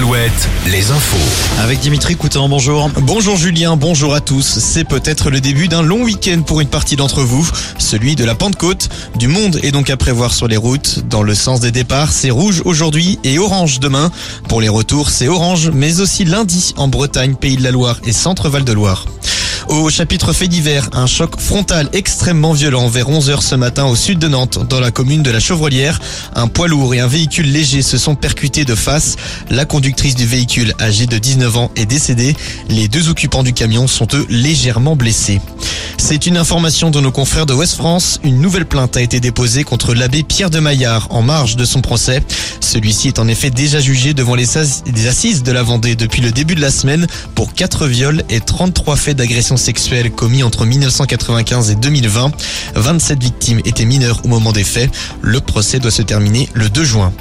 Mohamed, les infos. Avec Dimitri Coutan, bonjour. Bonjour Julien, bonjour à tous. C'est peut-être le début d'un long week-end pour une partie d'entre vous, celui de la Pentecôte. Du monde est donc à prévoir sur les routes. Dans le sens des départs, c'est rouge aujourd'hui et orange demain. Pour les retours, c'est orange, mais aussi lundi en Bretagne, Pays de la Loire et Centre-Val de Loire. Au chapitre fait divers, un choc frontal extrêmement violent vers 11h ce matin au sud de Nantes, dans la commune de la Chevrolière. Un poids lourd et un véhicule léger se sont percutés de face. La conductrice du véhicule, âgée de 19 ans, est décédée. Les deux occupants du camion sont eux légèrement blessés. C'est une information de nos confrères de West France. Une nouvelle plainte a été déposée contre l'abbé Pierre de Maillard en marge de son procès. Celui-ci est en effet déjà jugé devant les assises de la Vendée depuis le début de la semaine pour 4 viols et 33 faits d'agression sexuelle commis entre 1995 et 2020. 27 victimes étaient mineures au moment des faits. Le procès doit se terminer le 2 juin.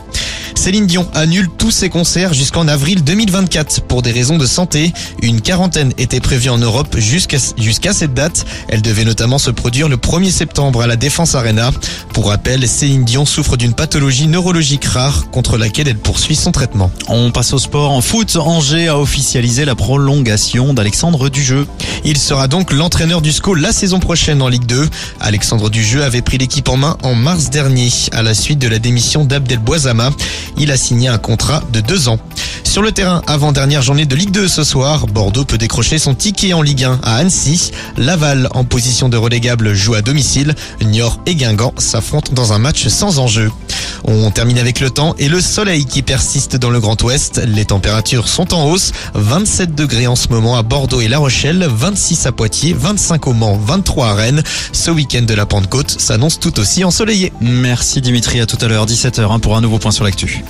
Céline Dion annule tous ses concerts jusqu'en avril 2024 pour des raisons de santé. Une quarantaine était prévue en Europe jusqu'à cette date. Elle devait notamment se produire le 1er septembre à la Défense Arena. Pour rappel, Céline Dion souffre d'une pathologie neurologique rare contre laquelle elle poursuit son traitement. On passe au sport. En foot, Angers a officialisé la prolongation d'Alexandre Dujeu. Il sera donc l'entraîneur du SCO la saison prochaine en Ligue 2. Alexandre Dujeu avait pris l'équipe en main en mars dernier à la suite de la démission d'Abdel Boisama. Il a signé un contrat de deux ans. Sur le terrain, avant-dernière journée de Ligue 2 ce soir, Bordeaux peut décrocher son ticket en Ligue 1 à Annecy. Laval, en position de relégable, joue à domicile. Niort et Guingamp s'affrontent dans un match sans enjeu. On termine avec le temps et le soleil qui persiste dans le Grand Ouest. Les températures sont en hausse. 27 degrés en ce moment à Bordeaux et La Rochelle, 26 à Poitiers, 25 au Mans, 23 à Rennes. Ce week-end de la Pentecôte s'annonce tout aussi ensoleillé. Merci Dimitri, à tout à l'heure, 17h, pour un nouveau point sur l'actu.